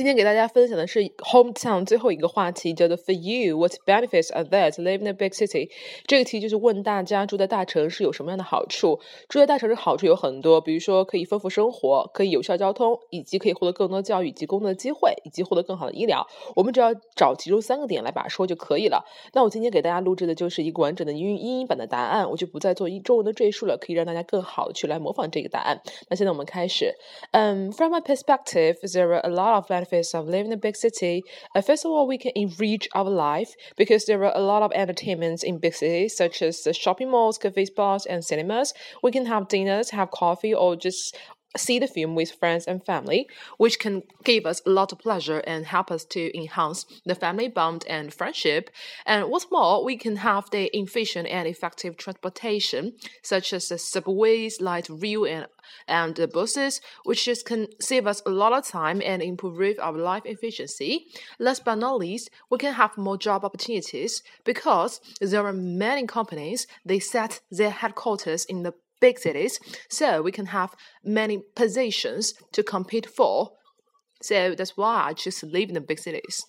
今天给大家分享的是 hometown 最后一个话题，叫做 For you, what benefits are there to live in a big city？这个题就是问大家住在大城市有什么样的好处？住在大城市好处有很多，比如说可以丰富生活，可以有效交通，以及可以获得更多教育及工作的机会，以及获得更好的医疗。我们只要找其中三个点来把说就可以了。那我今天给大家录制的就是一个完整的英语英版的答案，我就不再做一中文的赘述了，可以让大家更好的去来模仿这个答案。那现在我们开始。嗯，From my perspective, there are a lot of benefits benefits of living in a big city. First of all, we can enrich our life because there are a lot of entertainments in big cities, such as the shopping malls, cafes, bars, and cinemas. We can have dinners, have coffee, or just see the film with friends and family, which can give us a lot of pleasure and help us to enhance the family bond and friendship. And what's more, we can have the efficient and effective transportation, such as the subways, light rail, and and the buses, which just can save us a lot of time and improve our life efficiency. Last but not least, we can have more job opportunities because there are many companies they set their headquarters in the big cities, so we can have many positions to compete for. So that's why I choose to live in the big cities.